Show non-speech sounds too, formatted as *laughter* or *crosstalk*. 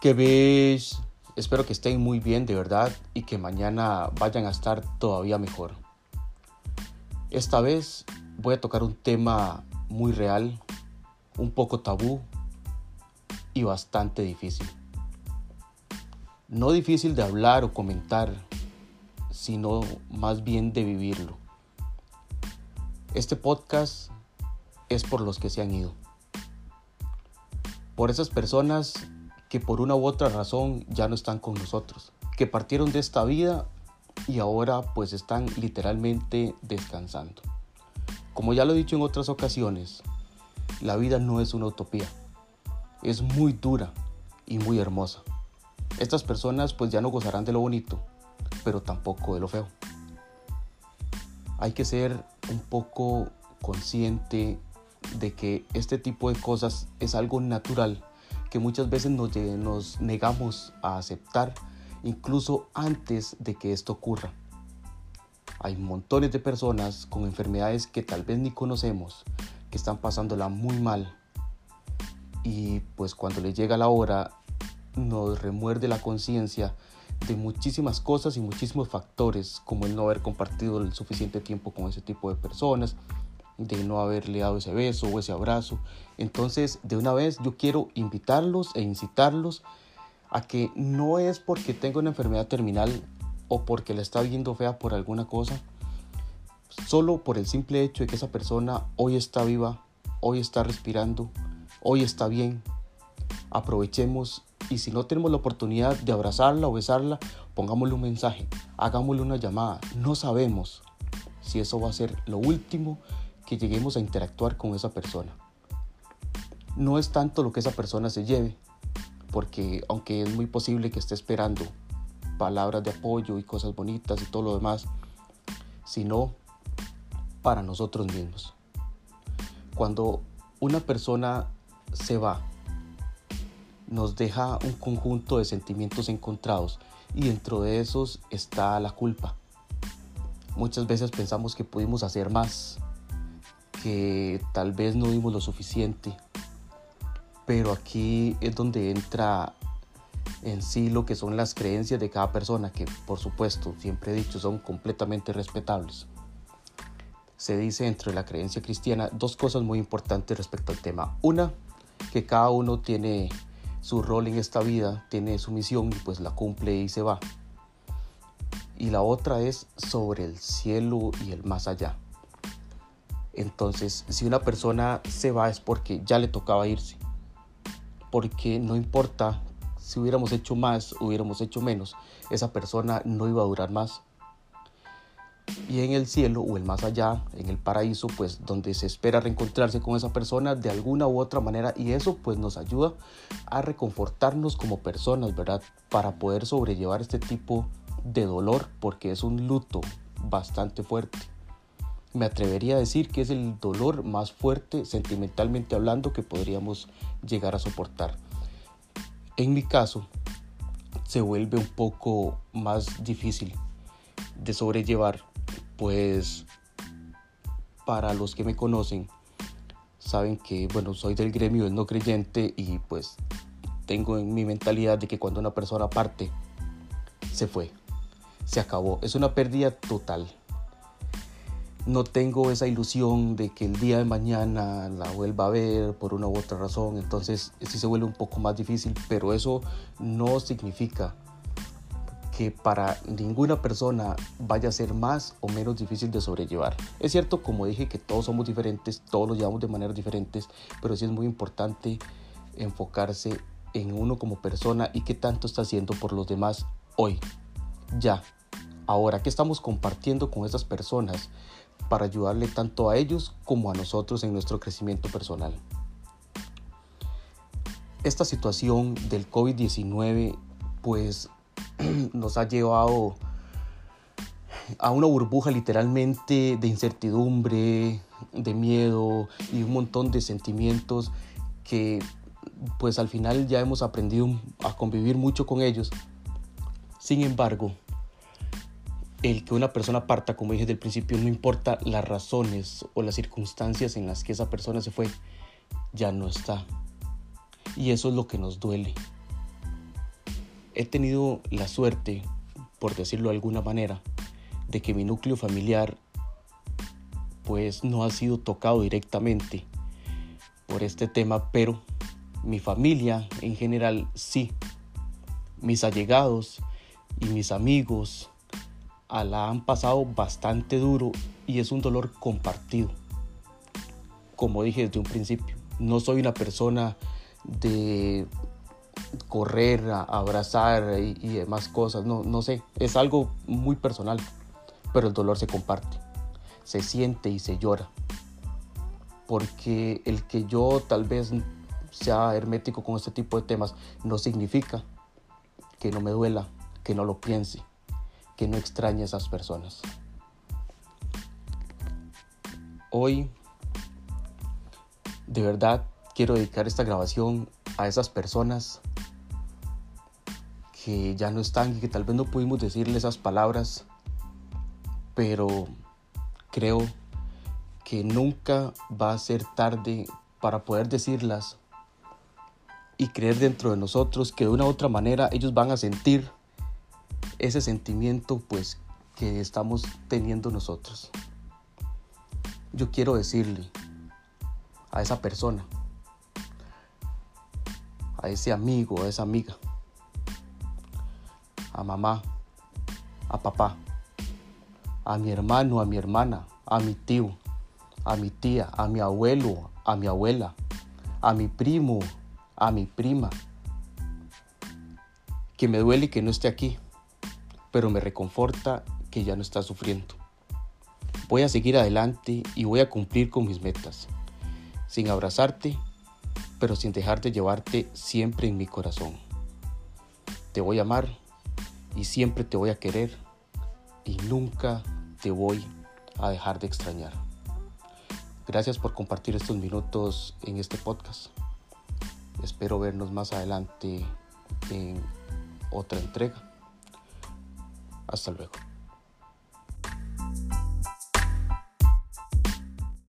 Que ves, espero que estén muy bien de verdad y que mañana vayan a estar todavía mejor. Esta vez voy a tocar un tema muy real, un poco tabú y bastante difícil. No difícil de hablar o comentar, sino más bien de vivirlo. Este podcast es por los que se han ido. Por esas personas que por una u otra razón ya no están con nosotros, que partieron de esta vida y ahora pues están literalmente descansando. Como ya lo he dicho en otras ocasiones, la vida no es una utopía, es muy dura y muy hermosa. Estas personas pues ya no gozarán de lo bonito, pero tampoco de lo feo. Hay que ser un poco consciente de que este tipo de cosas es algo natural que muchas veces nos, negamos a aceptar incluso antes de que esto ocurra. Hay montones de personas con enfermedades que tal vez ni conocemos, que están pasándola muy mal y pues cuando les llega la hora nos remuerde la conciencia de muchísimas cosas y muchísimos factores como el no haber compartido el suficiente tiempo con ese tipo de personas, de no haberle dado ese beso o ese abrazo. Entonces, de una vez yo quiero invitarlos e incitarlos a que no es porque tenga una enfermedad terminal o porque la está viendo fea por alguna cosa, solo por el simple hecho de que esa persona hoy está viva, hoy está respirando, hoy está bien. Aprovechemos y si no tenemos la oportunidad de abrazarla o besarla, pongámosle un mensaje, hagámosle una llamada. No sabemos si eso va a ser lo último que lleguemos a interactuar con esa persona. No es tanto lo que esa persona se lleve, porque aunque es muy posible que esté esperando palabras de apoyo y cosas bonitas y todo lo demás, sino para nosotros mismos. Cuando una persona se va, nos deja un conjunto de sentimientos encontrados y dentro de esos está la culpa. Muchas veces pensamos que pudimos hacer más, que tal vez no dimos lo suficiente, pero aquí es donde entra en sí lo que son las creencias de cada persona, que por supuesto, siempre he dicho, son completamente respetables. Se dice entre la creencia cristiana dos cosas muy importantes respecto al tema. Una, que cada uno tiene su rol en esta vida, tiene su misión y pues la cumple y se va. Y la otra es sobre el cielo y el más allá. Entonces, si una persona se va es porque ya le tocaba irse. Porque no importa si hubiéramos hecho más, hubiéramos hecho menos, esa persona no iba a durar más. Y en el cielo o el más allá, en el paraíso, pues donde se espera reencontrarse con esa persona de alguna u otra manera y eso pues nos ayuda a reconfortarnos como personas, ¿verdad? Para poder sobrellevar este tipo de dolor porque es un luto bastante fuerte me atrevería a decir que es el dolor más fuerte sentimentalmente hablando que podríamos llegar a soportar. En mi caso, se vuelve un poco más difícil de sobrellevar, pues para los que me conocen, saben que, bueno, soy del gremio del no creyente y pues tengo en mi mentalidad de que cuando una persona parte, se fue, se acabó, es una pérdida total no tengo esa ilusión de que el día de mañana la vuelva a ver por una u otra razón, entonces sí se vuelve un poco más difícil, pero eso no significa que para ninguna persona vaya a ser más o menos difícil de sobrellevar. Es cierto, como dije, que todos somos diferentes, todos lo llevamos de maneras diferentes, pero sí es muy importante enfocarse en uno como persona y qué tanto está haciendo por los demás hoy, ya, ahora, qué estamos compartiendo con esas personas para ayudarle tanto a ellos como a nosotros en nuestro crecimiento personal. Esta situación del COVID-19 pues *clears throat* nos ha llevado a una burbuja literalmente de incertidumbre, de miedo y un montón de sentimientos que pues al final ya hemos aprendido a convivir mucho con ellos. Sin embargo, el que una persona parta, como dije desde principio, no importa las razones o las circunstancias en las que esa persona se fue, ya no está. Y eso es lo que nos duele. he tenido la suerte, por decirlo de alguna manera, de que mi núcleo familiar pues no ha sido tocado directamente por este tema, pero mi familia en general sí. Mis allegados y mis amigos a la han pasado bastante duro y es un dolor compartido. Como dije desde un principio, no soy una persona de correr, abrazar y, demás cosas, no, no sé, es algo muy personal, pero el dolor se comparte, se siente y se llora. Porque el que yo tal vez sea hermético con este tipo de temas no significa que no me duela, que no lo piense, que no extrañe a esas personas. Hoy, de verdad, quiero dedicar esta grabación a esas personas que ya no están y que tal vez no pudimos decirle esas palabras, pero creo que nunca va a ser tarde para poder decirlas y creer dentro de nosotros que de una u otra manera ellos van a sentir ese sentimiento pues que estamos teniendo nosotros. Yo quiero decirle a esa persona, a ese amigo, a esa amiga, a mamá, a papá, a mi hermano, a mi hermana, a mi tío, a mi tía, a mi abuelo, a mi abuela, a mi primo, a mi prima, que me duele que no esté aquí, pero me reconforta que ya no está sufriendo. Voy a seguir adelante y voy a cumplir con mis metas, sin abrazarte, pero sin dejar de llevarte siempre en mi corazón. Te voy a amar y siempre te voy a querer y nunca te voy a dejar de extrañar. Gracias por compartir estos minutos en este podcast. Espero vernos más adelante en otra entrega. Hasta luego.